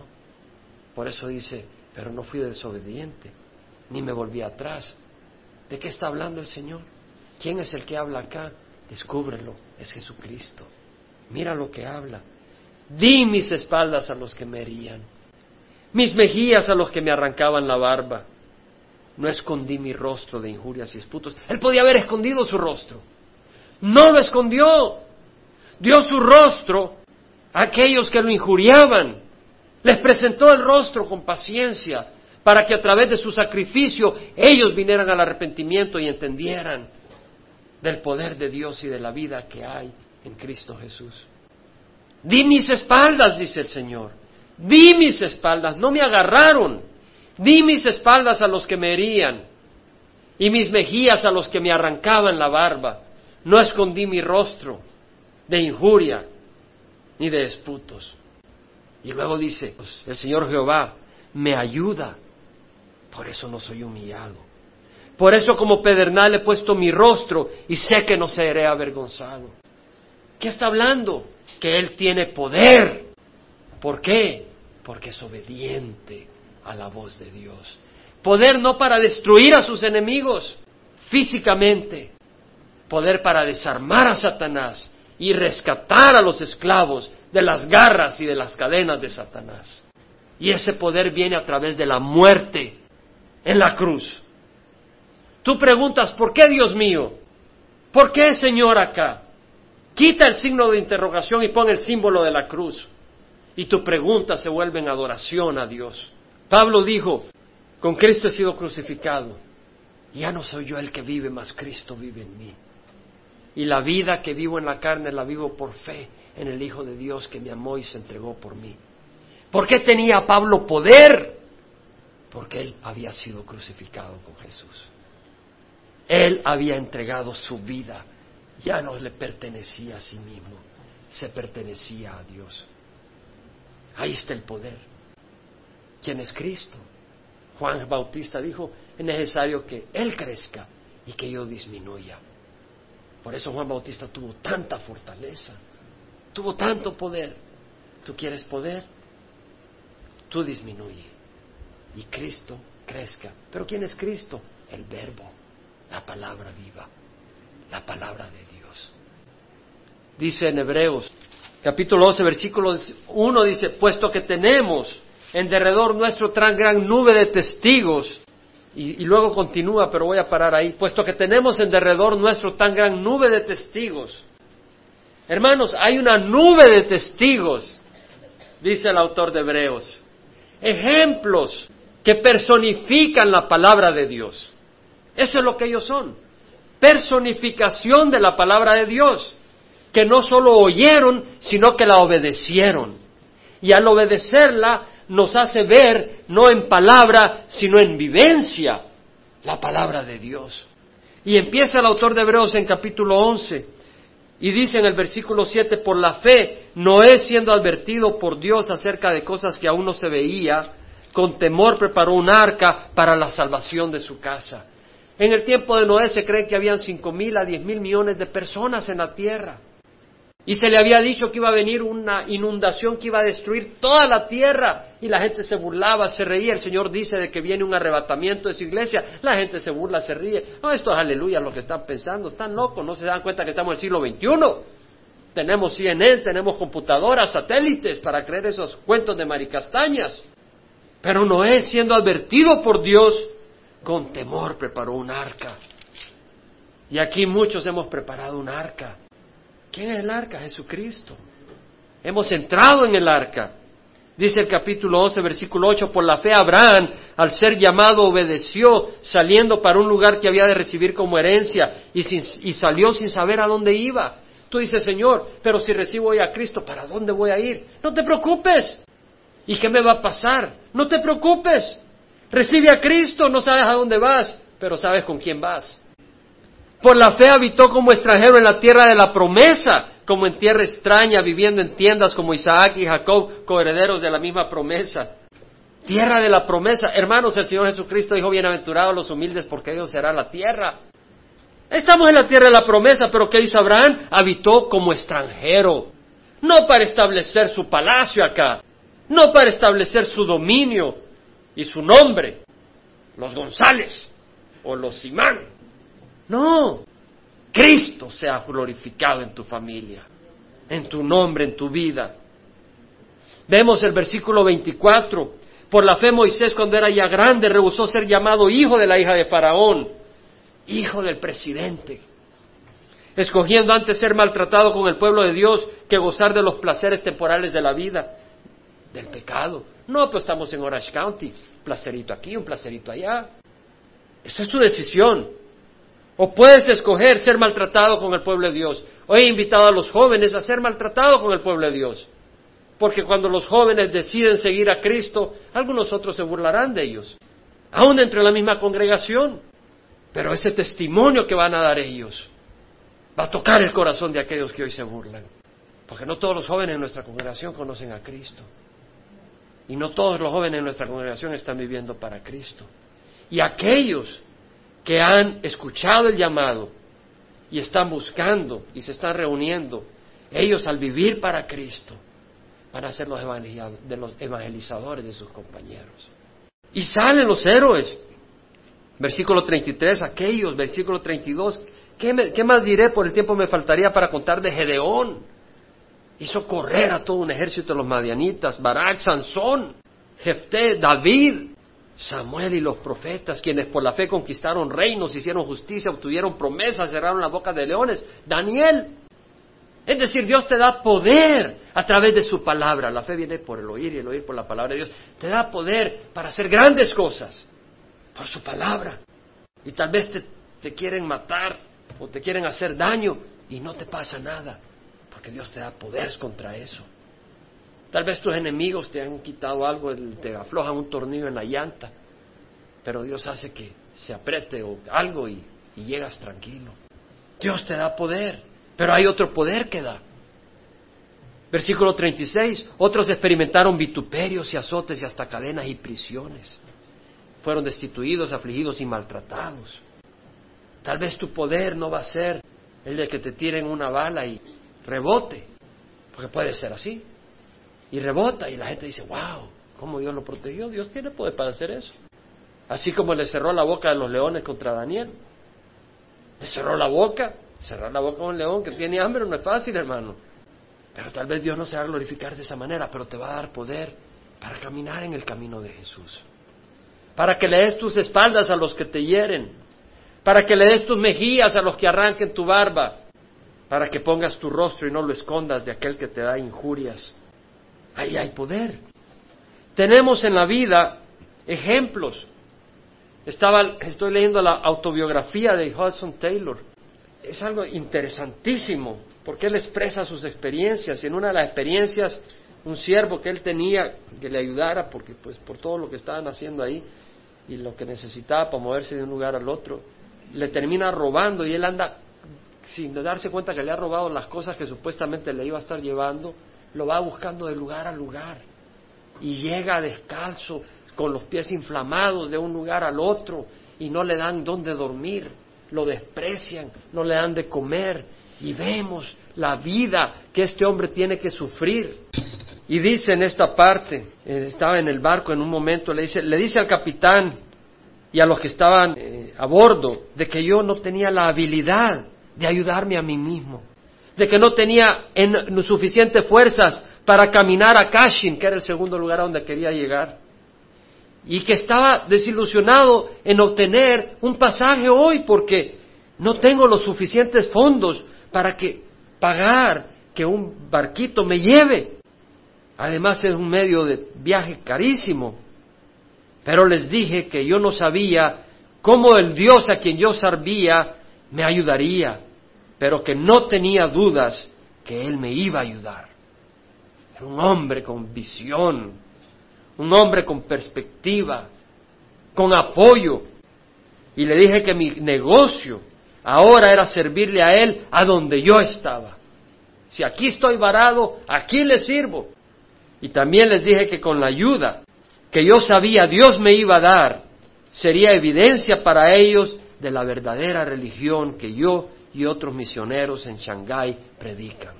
Por eso dice, pero no fui desobediente, ni me volví atrás. ¿De qué está hablando el Señor? ¿Quién es el que habla acá? Descúbrelo, es Jesucristo. Mira lo que habla. Di mis espaldas a los que me herían, mis mejillas a los que me arrancaban la barba. No escondí mi rostro de injurias y esputos. Él podía haber escondido su rostro. No lo escondió. Dio su rostro a aquellos que lo injuriaban. Les presentó el rostro con paciencia para que a través de su sacrificio ellos vinieran al arrepentimiento y entendieran del poder de Dios y de la vida que hay en Cristo Jesús. Di mis espaldas, dice el Señor. Di mis espaldas, no me agarraron. Di mis espaldas a los que me herían y mis mejillas a los que me arrancaban la barba. No escondí mi rostro de injuria ni de esputos. Y luego dice, el Señor Jehová me ayuda, por eso no soy humillado. Por eso como pedernal he puesto mi rostro y sé que no seré avergonzado. ¿Qué está hablando? Que Él tiene poder. ¿Por qué? Porque es obediente a la voz de Dios. Poder no para destruir a sus enemigos físicamente, poder para desarmar a Satanás y rescatar a los esclavos de las garras y de las cadenas de Satanás. Y ese poder viene a través de la muerte en la cruz. Tú preguntas, ¿por qué Dios mío? ¿Por qué Señor acá? Quita el signo de interrogación y pon el símbolo de la cruz. Y tu pregunta se vuelve en adoración a Dios. Pablo dijo, con Cristo he sido crucificado. Ya no soy yo el que vive, mas Cristo vive en mí. Y la vida que vivo en la carne la vivo por fe en el Hijo de Dios que me amó y se entregó por mí. ¿Por qué tenía Pablo poder? Porque él había sido crucificado con Jesús. Él había entregado su vida, ya no le pertenecía a sí mismo, se pertenecía a Dios. Ahí está el poder. ¿Quién es Cristo? Juan Bautista dijo, es necesario que Él crezca y que yo disminuya. Por eso Juan Bautista tuvo tanta fortaleza, tuvo tanto poder. ¿Tú quieres poder? Tú disminuye y Cristo crezca. ¿Pero quién es Cristo? El verbo la palabra viva, la palabra de Dios. Dice en Hebreos, capítulo 12, versículo 1, dice, puesto que tenemos en derredor nuestro tan gran nube de testigos, y, y, luego continúa, pero voy a parar ahí, puesto que tenemos en derredor nuestro tan gran nube de testigos. Hermanos, hay una nube de testigos, dice el autor de Hebreos, ejemplos que personifican la palabra de Dios. Eso es lo que ellos son. Personificación de la palabra de Dios, que no solo oyeron, sino que la obedecieron. Y al obedecerla nos hace ver, no en palabra, sino en vivencia, la palabra de Dios. Y empieza el autor de Hebreos en capítulo 11 y dice en el versículo 7, por la fe, Noé siendo advertido por Dios acerca de cosas que aún no se veía, con temor preparó un arca para la salvación de su casa. En el tiempo de Noé se cree que habían cinco mil a diez mil millones de personas en la tierra. Y se le había dicho que iba a venir una inundación que iba a destruir toda la tierra. Y la gente se burlaba, se reía. El Señor dice de que viene un arrebatamiento de su iglesia. La gente se burla, se ríe. No, esto es aleluya lo que están pensando. Están locos, no se dan cuenta que estamos en el siglo XXI. Tenemos CNN, tenemos computadoras, satélites para creer esos cuentos de maricastañas. Pero Noé, siendo advertido por Dios, con temor preparó un arca. Y aquí muchos hemos preparado un arca ¿Quién es el arca? Jesucristo. Hemos entrado en el arca. Dice el capítulo 11, versículo 8, por la fe Abraham, al ser llamado, obedeció, saliendo para un lugar que había de recibir como herencia, y, y salió sin saber a dónde iba. Tú dices, Señor, pero si recibo hoy a Cristo, ¿para dónde voy a ir? No te preocupes. ¿Y qué me va a pasar? No te preocupes. Recibe a Cristo, no sabes a dónde vas, pero sabes con quién vas. Por la fe habitó como extranjero en la tierra de la promesa, como en tierra extraña, viviendo en tiendas como Isaac y Jacob, coherederos de la misma promesa. Tierra de la promesa. Hermanos, el Señor Jesucristo dijo, bienaventurados los humildes, porque ellos será la tierra. Estamos en la tierra de la promesa, pero ¿qué hizo Abraham? Habitó como extranjero. No para establecer su palacio acá, no para establecer su dominio y su nombre, los González o los Simán. No, Cristo sea glorificado en tu familia, en tu nombre, en tu vida. Vemos el versículo 24. Por la fe Moisés cuando era ya grande rehusó ser llamado hijo de la hija de Faraón, hijo del presidente, escogiendo antes ser maltratado con el pueblo de Dios que gozar de los placeres temporales de la vida, del pecado. No, pues estamos en Orange County, placerito aquí, un placerito allá. Eso es tu decisión. O puedes escoger ser maltratado con el pueblo de Dios. Hoy he invitado a los jóvenes a ser maltratados con el pueblo de Dios. Porque cuando los jóvenes deciden seguir a Cristo, algunos otros se burlarán de ellos. Aún dentro de la misma congregación. Pero ese testimonio que van a dar ellos va a tocar el corazón de aquellos que hoy se burlan. Porque no todos los jóvenes en nuestra congregación conocen a Cristo. Y no todos los jóvenes en nuestra congregación están viviendo para Cristo. Y aquellos que han escuchado el llamado y están buscando y se están reuniendo, ellos al vivir para Cristo van a ser los, evangelizadores de sus compañeros. Y salen los héroes. Versículo 33, aquellos, versículo 32. ¿Qué, ¿Qué más diré? Por el tiempo me faltaría para contar de Gedeón. Hizo correr a todo un ejército de los madianitas, Barak, Sansón, Jefté, David, Samuel y los profetas, quienes por la fe conquistaron reinos, hicieron justicia, obtuvieron promesas, cerraron la boca de leones. Daniel. Es decir, Dios te da poder a través de su palabra. La fe viene por el oír y el oír por la palabra de Dios. Te da poder para hacer grandes cosas por su palabra. Y tal vez te, te quieren matar o te quieren hacer daño y no te pasa nada, porque Dios te da poder contra eso. Tal vez tus enemigos te han quitado algo, te aflojan un tornillo en la llanta, pero Dios hace que se apriete o algo y, y llegas tranquilo. Dios te da poder, pero hay otro poder que da. Versículo 36, otros experimentaron vituperios y azotes y hasta cadenas y prisiones. Fueron destituidos, afligidos y maltratados. Tal vez tu poder no va a ser el de que te tiren una bala y rebote, porque puede ser así y rebota y la gente dice, wow, ¿cómo Dios lo protegió? Dios tiene poder para hacer eso. Así como le cerró la boca de los leones contra Daniel. Le cerró la boca. Cerrar la boca a un león que tiene hambre no es fácil, hermano. Pero tal vez Dios no se va a glorificar de esa manera, pero te va a dar poder para caminar en el camino de Jesús. Para que le des tus espaldas a los que te hieren. Para que le des tus mejillas a los que arranquen tu barba. Para que pongas tu rostro y no lo escondas de aquel que te da injurias. Ahí hay poder. Tenemos en la vida ejemplos. Estaba, estoy leyendo la autobiografía de Hudson Taylor. Es algo interesantísimo, porque él expresa sus experiencias. Y en una de las experiencias un siervo que él tenía que le ayudara porque pues por todo lo que estaban haciendo ahí y lo que necesitaba para moverse de un lugar al otro, le termina robando y él anda sin darse cuenta que le ha robado las cosas que supuestamente le iba a estar llevando, lo va buscando de lugar a lugar y llega descalzo con los pies inflamados de un lugar al otro y no le dan dónde dormir, lo desprecian, no le dan de comer y vemos la vida que este hombre tiene que sufrir. Y dice en esta parte, eh, estaba en el barco en un momento, le dice, le dice al capitán y a los que estaban eh, a bordo de que yo no tenía la habilidad de ayudarme a mí mismo, de que no tenía en, suficientes fuerzas para caminar a Kashin, que era el segundo lugar a donde quería llegar, y que estaba desilusionado en obtener un pasaje hoy porque no tengo los suficientes fondos para que pagar que un barquito me lleve. Además es un medio de viaje carísimo. Pero les dije que yo no sabía cómo el Dios a quien yo servía me ayudaría, pero que no tenía dudas que Él me iba a ayudar. Era un hombre con visión, un hombre con perspectiva, con apoyo. Y le dije que mi negocio ahora era servirle a Él a donde yo estaba. Si aquí estoy varado, aquí le sirvo. Y también les dije que con la ayuda que yo sabía Dios me iba a dar, sería evidencia para ellos de la verdadera religión que yo y otros misioneros en Shanghái predican.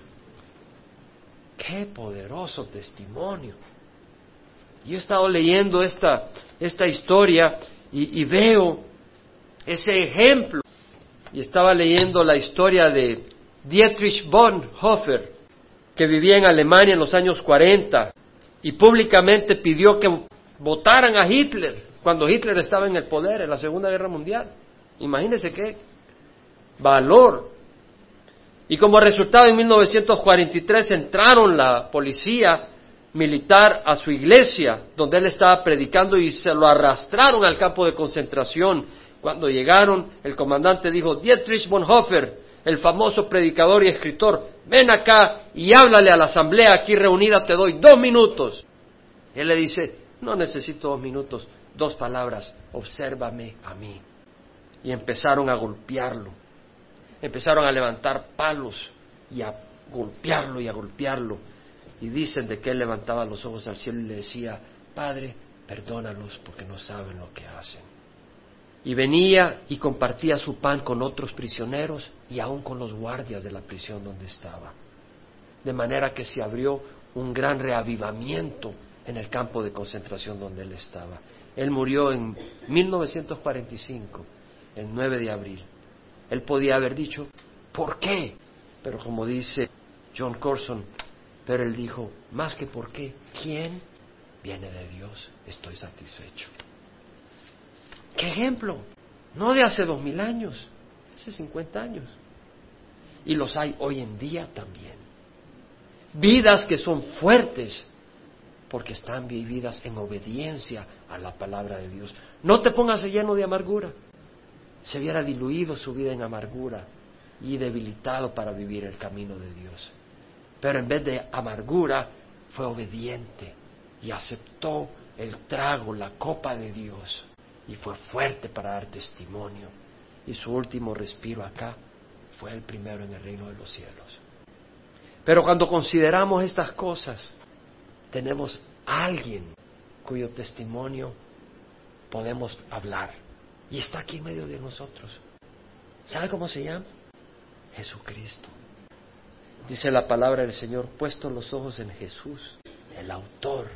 Qué poderoso testimonio. Yo he estado leyendo esta, esta historia y, veo ese ejemplo. Y estaba leyendo la historia de Dietrich Bonhoeffer, que vivía en Alemania en los años 40 y públicamente pidió que votaran a Hitler cuando Hitler estaba en el poder en la Segunda Guerra Mundial. Imagínense qué valor. Y como resultado en 1943 entraron la policía militar a su iglesia donde él estaba predicando y se lo arrastraron al campo de concentración. Cuando llegaron, el comandante dijo, Dietrich Bonhoeffer, el famoso predicador y escritor, ven acá y háblale a la asamblea aquí reunida, te doy dos minutos. Él le dice, no necesito dos minutos, dos palabras, obsérvame a mí. Y empezaron a golpearlo, empezaron a levantar palos y a golpearlo y a golpearlo. Y dicen de que él levantaba los ojos al cielo y le decía, Padre, perdónalos porque no saben lo que hacen. Y venía y compartía su pan con otros prisioneros y aún con los guardias de la prisión donde estaba. De manera que se abrió un gran reavivamiento en el campo de concentración donde él estaba. Él murió en 1945, el 9 de abril. Él podía haber dicho, ¿por qué? Pero como dice John Corson, pero él dijo, más que por qué, ¿quién? Viene de Dios, estoy satisfecho. ¿Qué ejemplo? No de hace dos mil años, hace cincuenta años. Y los hay hoy en día también. Vidas que son fuertes porque están vividas en obediencia a la palabra de Dios. No te pongas lleno de amargura. Se hubiera diluido su vida en amargura y debilitado para vivir el camino de Dios. Pero en vez de amargura, fue obediente y aceptó el trago, la copa de Dios y fue fuerte para dar testimonio. Y su último respiro acá fue el primero en el reino de los cielos. Pero cuando consideramos estas cosas, tenemos a alguien cuyo testimonio podemos hablar. Y está aquí en medio de nosotros. ¿Sabe cómo se llama? Jesucristo. Dice la palabra del Señor, puesto los ojos en Jesús, el autor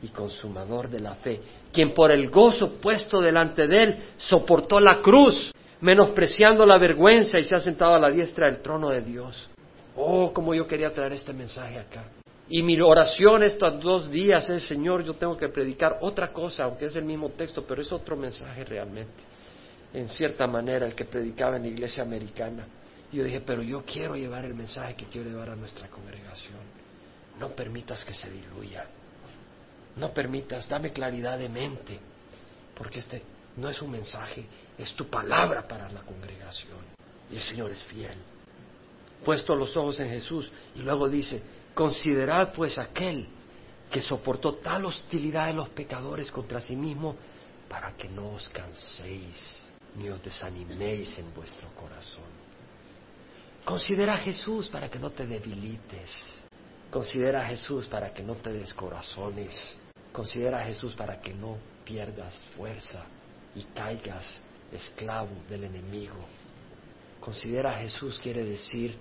y consumador de la fe, quien por el gozo puesto delante de él soportó la cruz, menospreciando la vergüenza y se ha sentado a la diestra del trono de Dios. Oh, como yo quería traer este mensaje acá. Y mi oración estos dos días es, Señor, yo tengo que predicar otra cosa, aunque es el mismo texto, pero es otro mensaje realmente, en cierta manera, el que predicaba en la iglesia americana. Y yo dije, pero yo quiero llevar el mensaje que quiero llevar a nuestra congregación. No permitas que se diluya. No permitas, dame claridad de mente, porque este no es un mensaje, es tu palabra para la congregación. Y el Señor es fiel. Puesto los ojos en Jesús y luego dice, considerad pues aquel que soportó tal hostilidad de los pecadores contra sí mismo, para que no os canséis ni os desaniméis en vuestro corazón. Considera a Jesús para que no te debilites. Considera a Jesús para que no te descorazones. Considera a Jesús para que no pierdas fuerza y caigas esclavo del enemigo. Considera a Jesús quiere decir,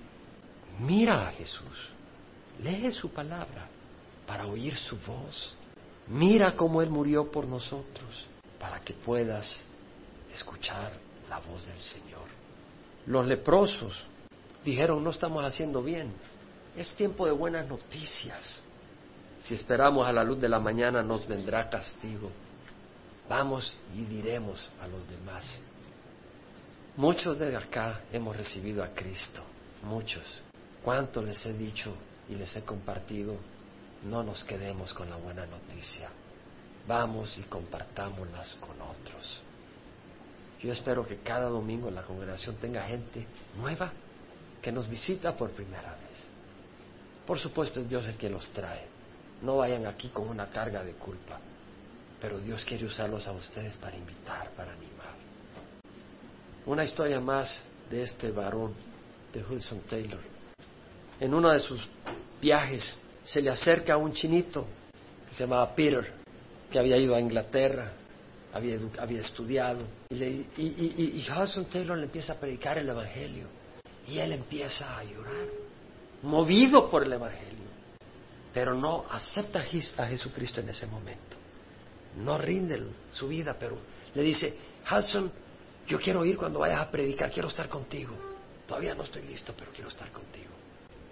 mira a Jesús, lee su palabra para oír su voz. Mira cómo Él murió por nosotros para que puedas escuchar la voz del Señor. Los leprosos dijeron, no estamos haciendo bien, es tiempo de buenas noticias. Si esperamos a la luz de la mañana nos vendrá castigo. Vamos y diremos a los demás. Muchos de acá hemos recibido a Cristo, muchos. ¿Cuánto les he dicho y les he compartido? No nos quedemos con la buena noticia. Vamos y compartámoslas con otros. Yo espero que cada domingo en la congregación tenga gente nueva que nos visita por primera vez. Por supuesto es Dios el que los trae. No vayan aquí con una carga de culpa, pero Dios quiere usarlos a ustedes para invitar, para animar. Una historia más de este varón, de Hudson Taylor. En uno de sus viajes se le acerca a un chinito que se llamaba Peter, que había ido a Inglaterra había, había estudiado. Y, y, Hudson Taylor le empieza a predicar el Evangelio. Y él empieza a llorar, movido por el Evangelio. Pero no acepta a Jesucristo en ese momento. No rinde su vida, pero le dice, Hudson, yo quiero ir cuando vayas a predicar, quiero estar contigo. Todavía no estoy listo, pero quiero estar contigo.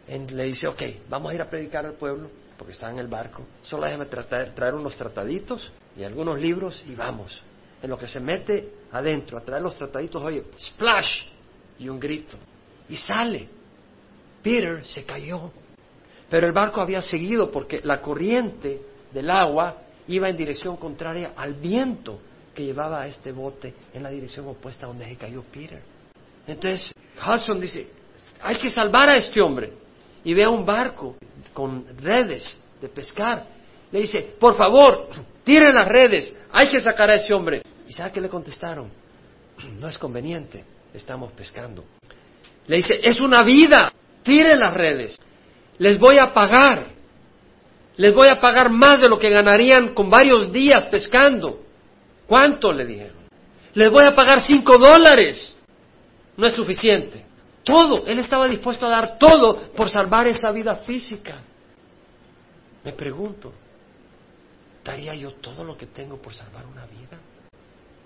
Le dice, ok, vamos a ir a predicar al pueblo, porque está en el barco. Solo déjame traer unos trataditos y algunos libros y vamos. En lo que se mete adentro a traer los trataditos, oye, splash y un grito. Y sale. Peter se cayó. Pero el barco había seguido porque la corriente del agua iba en dirección contraria al viento que llevaba a este bote en la dirección opuesta donde se cayó Peter. Entonces Hudson dice, hay que salvar a este hombre. Y ve a un barco con redes de pescar. Le dice, por favor, Tiren las redes, hay que sacar a ese hombre. ¿Y sabe qué le contestaron? <clears throat> No es conveniente, estamos pescando. Le dice, es una vida, tiren las redes, les voy a pagar, les voy a pagar más de lo que ganarían con varios días pescando. ¿Cuánto? le dijeron. Les voy a pagar cinco dólares. No es suficiente. Todo, él estaba dispuesto a dar todo por salvar esa vida física. Me pregunto, ¿Daría yo todo lo que tengo por salvar una vida?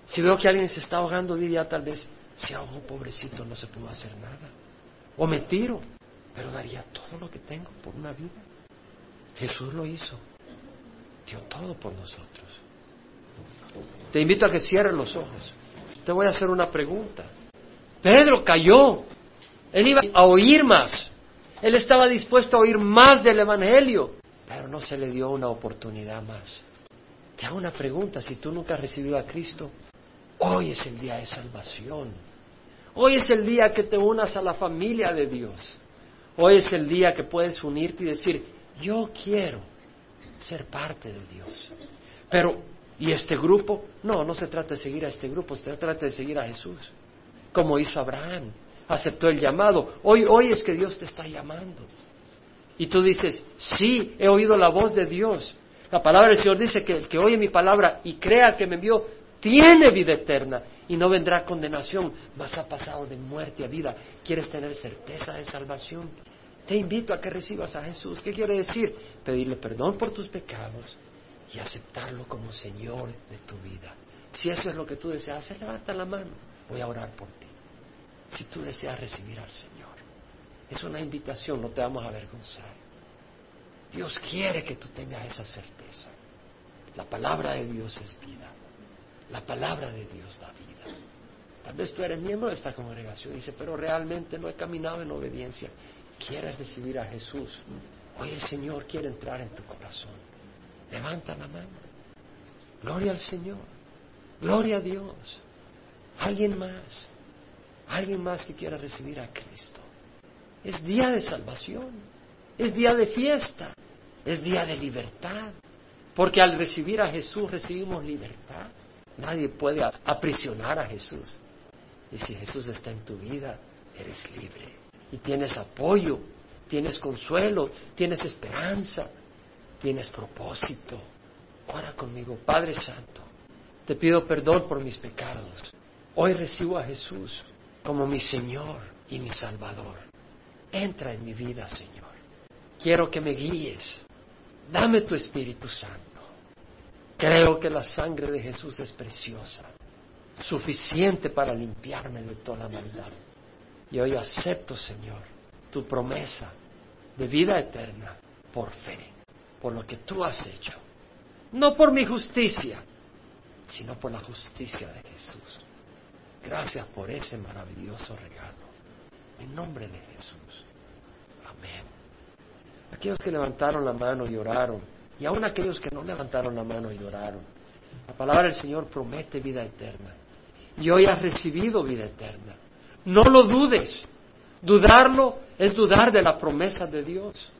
Si veo que alguien se está ahogando, diría tal vez, se ahogó pobrecito, no se pudo hacer nada. O me tiro, pero daría todo lo que tengo por una vida. Jesús lo hizo, dio todo por nosotros. Te invito a que cierres los ojos. Te voy a hacer una pregunta. Pedro cayó. Él iba a oír más. Él estaba dispuesto a oír más del Evangelio pero no se le dio una oportunidad más. Te hago una pregunta, si tú nunca has recibido a Cristo, hoy es el día de salvación. Hoy es el día que te unas a la familia de Dios. Hoy es el día que puedes unirte y decir, yo quiero ser parte de Dios. Pero, ¿y este grupo? No, no se trata de seguir a este grupo, se trata de seguir a Jesús. Como hizo Abraham, aceptó el llamado. Hoy, hoy es que Dios te está llamando. Y tú dices, sí, he oído la voz de Dios. La palabra del Señor dice que el que oye mi palabra y crea que me envió, tiene vida eterna y no vendrá condenación, mas ha pasado de muerte a vida. ¿Quieres tener certeza de salvación? Te invito a que recibas a Jesús. ¿Qué quiere decir? Pedirle perdón por tus pecados y aceptarlo como Señor de tu vida. Si eso es lo que tú deseas, levanta la mano. Voy a orar por ti. Si tú deseas recibir al Señor. Es una invitación, no te vamos a avergonzar. Dios quiere que tú tengas esa certeza. La palabra de Dios es vida. La palabra de Dios da vida. Tal vez tú eres miembro de esta congregación y dice, pero realmente no he caminado en obediencia. ¿Quieres recibir a Jesús? Hoy el Señor quiere entrar en tu corazón. Levanta la mano. Gloria al Señor. Gloria a Dios. Alguien más. Alguien más que quiera recibir a Cristo. Es día de salvación. Es día de fiesta. Es día de libertad. Porque al recibir a Jesús recibimos libertad. Nadie puede aprisionar a Jesús. Y si Jesús está en tu vida, eres libre. Y tienes apoyo, tienes consuelo, tienes esperanza, tienes propósito. Ora conmigo, Padre Santo. Te pido perdón por mis pecados. Hoy recibo a Jesús como mi Señor y mi Salvador. Entra en mi vida, Señor. Quiero que me guíes. Dame tu Espíritu Santo. Creo que la sangre de Jesús es preciosa, suficiente para limpiarme de toda maldad. Y hoy acepto, Señor, tu promesa de vida eterna por fe, por lo que tú has hecho. No por mi justicia, sino por la justicia de Jesús. Gracias por ese maravilloso regalo. En nombre de Jesús. Amén. Aquellos que levantaron la mano y oraron, y aún aquellos que no levantaron la mano y. La palabra del Señor promete vida eterna. Y hoy has recibido vida eterna. No lo dudes. Dudarlo es dudar de la promesa de Dios.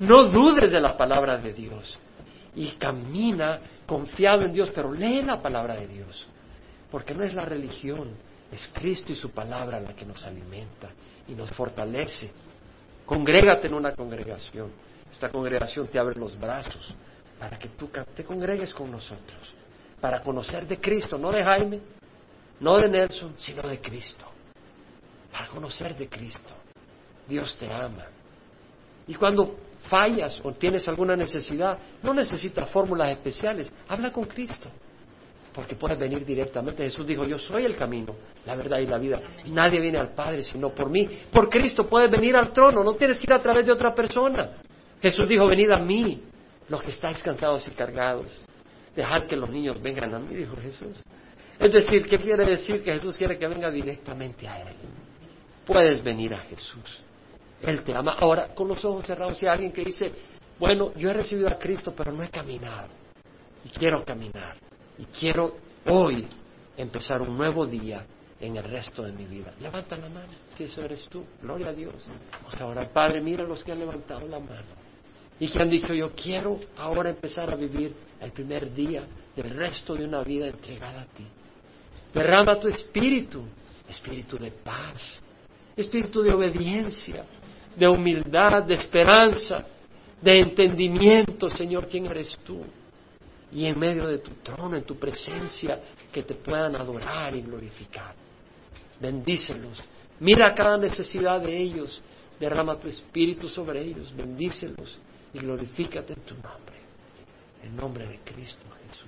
No dudes de la palabra de Dios. Y camina confiado en Dios, pero lee la palabra de Dios. Porque no es la religión, es Cristo y su palabra la que nos alimenta y nos fortalece. Congrégate en una congregación. Esta congregación te abre los brazos para que tú te congregues con nosotros, para conocer de Cristo, no de Jaime, no de Nelson, sino de Cristo, para conocer de Cristo. Dios te ama. Y cuando fallas o tienes alguna necesidad, no necesitas fórmulas especiales, habla con Cristo porque puedes venir directamente. Jesús dijo, yo soy el camino, la verdad y la vida. Nadie viene al Padre sino por mí. Por Cristo puedes venir al trono, no tienes que ir a través de otra persona. Jesús dijo, venid a mí, los que estáis cansados y cargados. Dejad que los niños vengan a mí, dijo Jesús. Es decir, ¿qué quiere decir? Que Jesús quiere que venga directamente a Él. Puedes venir a Jesús. Él te ama. Ahora, con los ojos cerrados, si hay alguien que dice, bueno, yo he recibido a Cristo, pero no he caminado. Y quiero caminar. Y quiero hoy empezar un nuevo día en el resto de mi vida. Levanta la mano, que eso eres tú. Gloria a Dios. Vamos a orar. Padre, mira los que han levantado la mano y que han dicho, yo quiero ahora empezar a vivir el primer día del resto de una vida entregada a ti. Derrama tu espíritu, espíritu de paz, espíritu de obediencia, de humildad, de esperanza, de entendimiento, Señor, quién eres tú y en medio de tu trono, en tu presencia, que te puedan adorar y glorificar. Bendícelos. Mira cada necesidad de ellos. Derrama tu espíritu sobre ellos. Bendícelos y glorifícate en tu nombre. En nombre de Cristo Jesús.